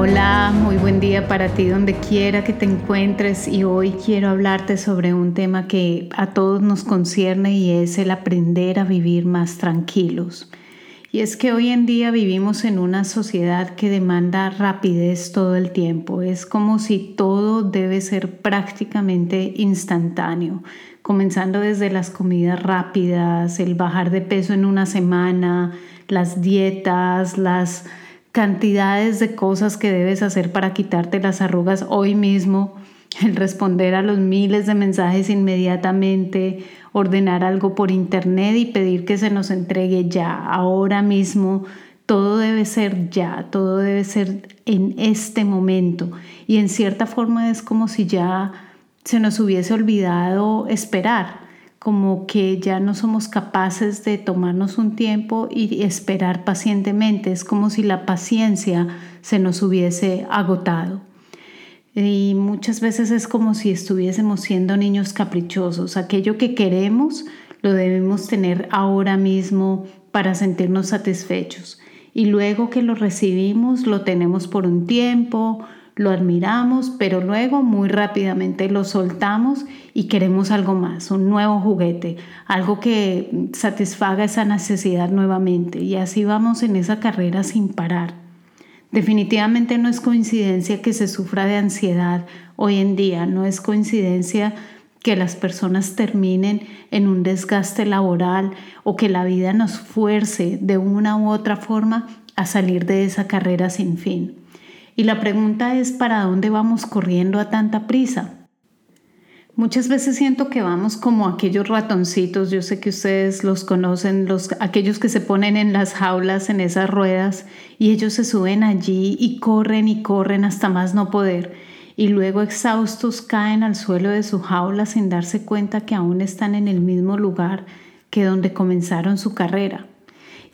Hola, muy buen día para ti donde quiera que te encuentres y hoy quiero hablarte sobre un tema que a todos nos concierne y es el aprender a vivir más tranquilos. Y es que hoy en día vivimos en una sociedad que demanda rapidez todo el tiempo. Es como si todo debe ser prácticamente instantáneo, comenzando desde las comidas rápidas, el bajar de peso en una semana, las dietas, las cantidades de cosas que debes hacer para quitarte las arrugas hoy mismo, el responder a los miles de mensajes inmediatamente, ordenar algo por internet y pedir que se nos entregue ya, ahora mismo. Todo debe ser ya, todo debe ser en este momento. Y en cierta forma es como si ya se nos hubiese olvidado esperar como que ya no somos capaces de tomarnos un tiempo y esperar pacientemente. Es como si la paciencia se nos hubiese agotado. Y muchas veces es como si estuviésemos siendo niños caprichosos. Aquello que queremos lo debemos tener ahora mismo para sentirnos satisfechos. Y luego que lo recibimos, lo tenemos por un tiempo, lo admiramos, pero luego muy rápidamente lo soltamos y queremos algo más, un nuevo juguete, algo que satisfaga esa necesidad nuevamente. Y así vamos en esa carrera sin parar. Definitivamente no es coincidencia que se sufra de ansiedad hoy en día, no es coincidencia que las personas terminen en un desgaste laboral o que la vida nos fuerce de una u otra forma a salir de esa carrera sin fin. Y la pregunta es, ¿para dónde vamos corriendo a tanta prisa? Muchas veces siento que vamos como aquellos ratoncitos, yo sé que ustedes los conocen, los, aquellos que se ponen en las jaulas, en esas ruedas, y ellos se suben allí y corren y corren hasta más no poder, y luego exhaustos caen al suelo de su jaula sin darse cuenta que aún están en el mismo lugar que donde comenzaron su carrera.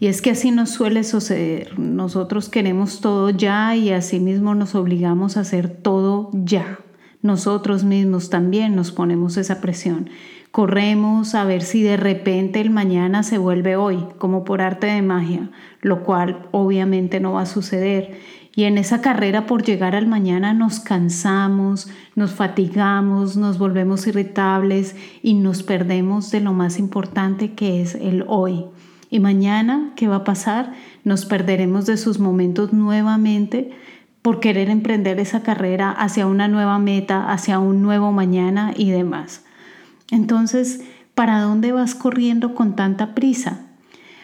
Y es que así nos suele suceder. Nosotros queremos todo ya y así mismo nos obligamos a hacer todo ya. Nosotros mismos también nos ponemos esa presión. Corremos a ver si de repente el mañana se vuelve hoy, como por arte de magia, lo cual obviamente no va a suceder. Y en esa carrera por llegar al mañana nos cansamos, nos fatigamos, nos volvemos irritables y nos perdemos de lo más importante que es el hoy. Y mañana, ¿qué va a pasar? Nos perderemos de sus momentos nuevamente por querer emprender esa carrera hacia una nueva meta, hacia un nuevo mañana y demás. Entonces, ¿para dónde vas corriendo con tanta prisa?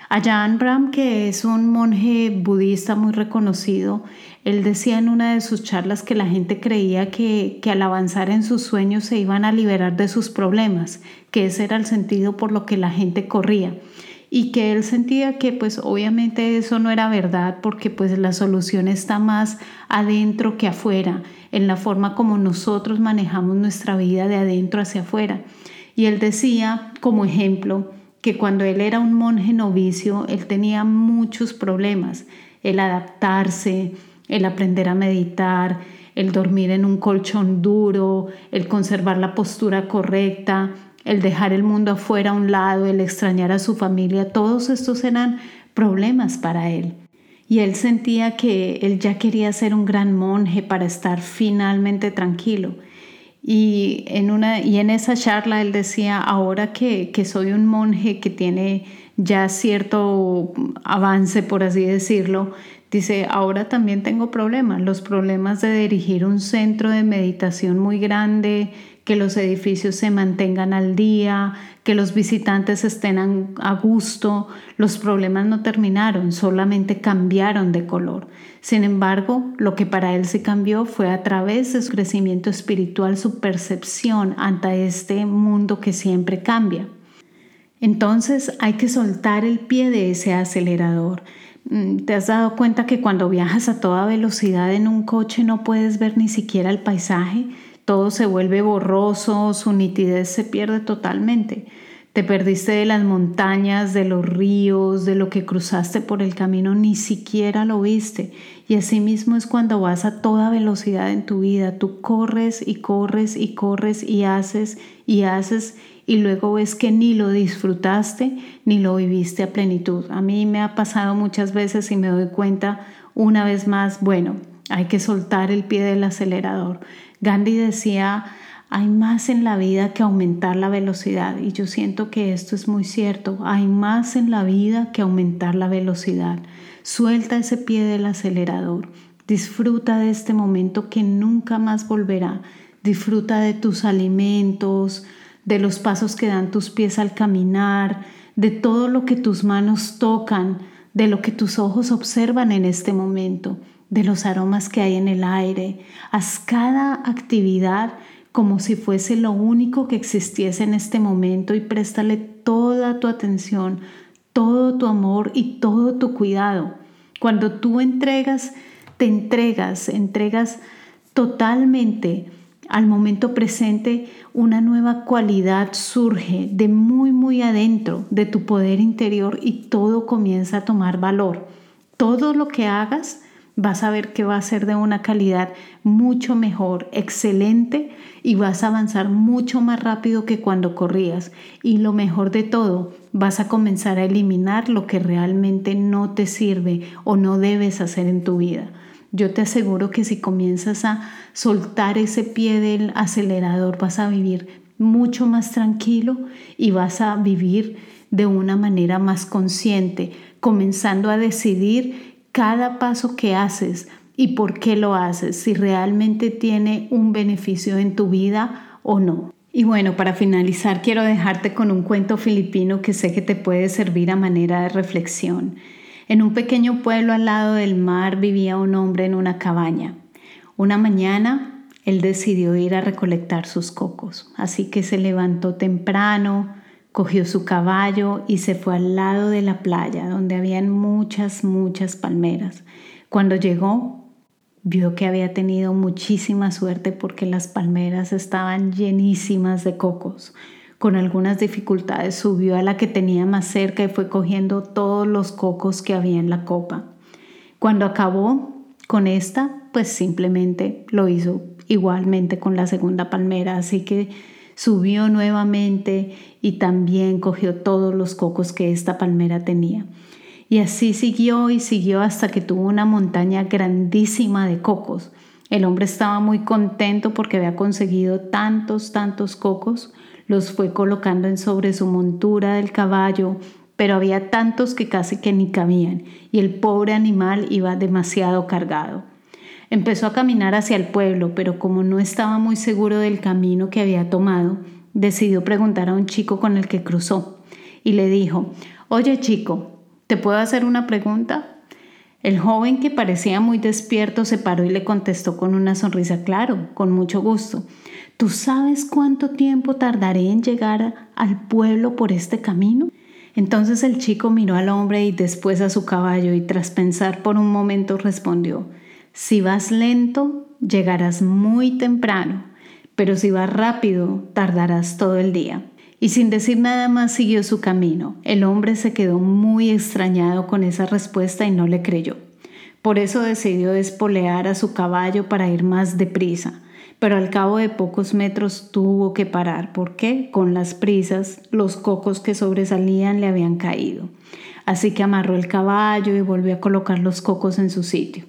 Ajahn Brahm, que es un monje budista muy reconocido, él decía en una de sus charlas que la gente creía que, que al avanzar en sus sueños se iban a liberar de sus problemas, que ese era el sentido por lo que la gente corría y que él sentía que pues obviamente eso no era verdad porque pues la solución está más adentro que afuera, en la forma como nosotros manejamos nuestra vida de adentro hacia afuera. Y él decía como ejemplo que cuando él era un monje novicio, él tenía muchos problemas, el adaptarse, el aprender a meditar, el dormir en un colchón duro, el conservar la postura correcta, el dejar el mundo afuera a un lado, el extrañar a su familia, todos estos eran problemas para él. Y él sentía que él ya quería ser un gran monje para estar finalmente tranquilo. Y en, una, y en esa charla él decía, ahora que, que soy un monje que tiene ya cierto avance, por así decirlo, dice, ahora también tengo problemas, los problemas de dirigir un centro de meditación muy grande, que los edificios se mantengan al día, que los visitantes estén a gusto. Los problemas no terminaron, solamente cambiaron de color. Sin embargo, lo que para él se cambió fue a través de su crecimiento espiritual, su percepción ante este mundo que siempre cambia. Entonces hay que soltar el pie de ese acelerador. Mm, ¿Te has dado cuenta que cuando viajas a toda velocidad en un coche no puedes ver ni siquiera el paisaje? Todo se vuelve borroso, su nitidez se pierde totalmente. Te perdiste de las montañas, de los ríos, de lo que cruzaste por el camino, ni siquiera lo viste. Y así mismo es cuando vas a toda velocidad en tu vida. Tú corres y corres y corres y haces y haces y luego ves que ni lo disfrutaste ni lo viviste a plenitud. A mí me ha pasado muchas veces y me doy cuenta una vez más, bueno, hay que soltar el pie del acelerador. Gandhi decía, hay más en la vida que aumentar la velocidad y yo siento que esto es muy cierto. Hay más en la vida que aumentar la velocidad. Suelta ese pie del acelerador. Disfruta de este momento que nunca más volverá. Disfruta de tus alimentos, de los pasos que dan tus pies al caminar, de todo lo que tus manos tocan, de lo que tus ojos observan en este momento, de los aromas que hay en el aire. Haz cada actividad como si fuese lo único que existiese en este momento y préstale toda tu atención, todo tu amor y todo tu cuidado. Cuando tú entregas, te entregas, entregas totalmente al momento presente, una nueva cualidad surge de muy, muy adentro de tu poder interior y todo comienza a tomar valor. Todo lo que hagas vas a ver que va a ser de una calidad mucho mejor, excelente y vas a avanzar mucho más rápido que cuando corrías. Y lo mejor de todo, vas a comenzar a eliminar lo que realmente no te sirve o no debes hacer en tu vida. Yo te aseguro que si comienzas a soltar ese pie del acelerador vas a vivir mucho más tranquilo y vas a vivir de una manera más consciente, comenzando a decidir cada paso que haces y por qué lo haces, si realmente tiene un beneficio en tu vida o no. Y bueno, para finalizar quiero dejarte con un cuento filipino que sé que te puede servir a manera de reflexión. En un pequeño pueblo al lado del mar vivía un hombre en una cabaña. Una mañana él decidió ir a recolectar sus cocos, así que se levantó temprano, Cogió su caballo y se fue al lado de la playa, donde habían muchas, muchas palmeras. Cuando llegó, vio que había tenido muchísima suerte porque las palmeras estaban llenísimas de cocos. Con algunas dificultades subió a la que tenía más cerca y fue cogiendo todos los cocos que había en la copa. Cuando acabó con esta, pues simplemente lo hizo igualmente con la segunda palmera, así que subió nuevamente y también cogió todos los cocos que esta palmera tenía. Y así siguió y siguió hasta que tuvo una montaña grandísima de cocos. El hombre estaba muy contento porque había conseguido tantos, tantos cocos. Los fue colocando en sobre su montura del caballo, pero había tantos que casi que ni cabían y el pobre animal iba demasiado cargado. Empezó a caminar hacia el pueblo, pero como no estaba muy seguro del camino que había tomado, decidió preguntar a un chico con el que cruzó y le dijo, Oye chico, ¿te puedo hacer una pregunta? El joven que parecía muy despierto se paró y le contestó con una sonrisa, claro, con mucho gusto. ¿Tú sabes cuánto tiempo tardaré en llegar al pueblo por este camino? Entonces el chico miró al hombre y después a su caballo y tras pensar por un momento respondió, si vas lento, llegarás muy temprano, pero si vas rápido, tardarás todo el día. Y sin decir nada más siguió su camino. El hombre se quedó muy extrañado con esa respuesta y no le creyó. Por eso decidió despolear a su caballo para ir más deprisa. Pero al cabo de pocos metros tuvo que parar porque, con las prisas, los cocos que sobresalían le habían caído. Así que amarró el caballo y volvió a colocar los cocos en su sitio.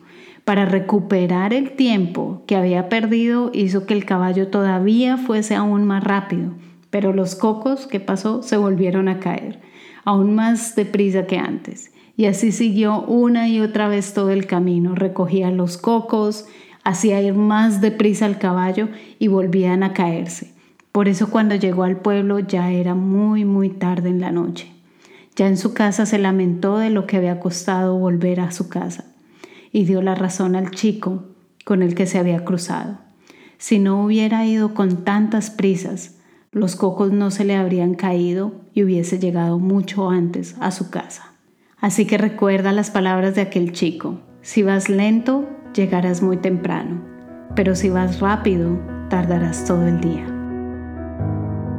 Para recuperar el tiempo que había perdido hizo que el caballo todavía fuese aún más rápido, pero los cocos que pasó se volvieron a caer, aún más deprisa que antes. Y así siguió una y otra vez todo el camino, recogía los cocos, hacía ir más deprisa al caballo y volvían a caerse. Por eso cuando llegó al pueblo ya era muy, muy tarde en la noche. Ya en su casa se lamentó de lo que había costado volver a su casa y dio la razón al chico con el que se había cruzado. Si no hubiera ido con tantas prisas, los cocos no se le habrían caído y hubiese llegado mucho antes a su casa. Así que recuerda las palabras de aquel chico. Si vas lento, llegarás muy temprano, pero si vas rápido, tardarás todo el día.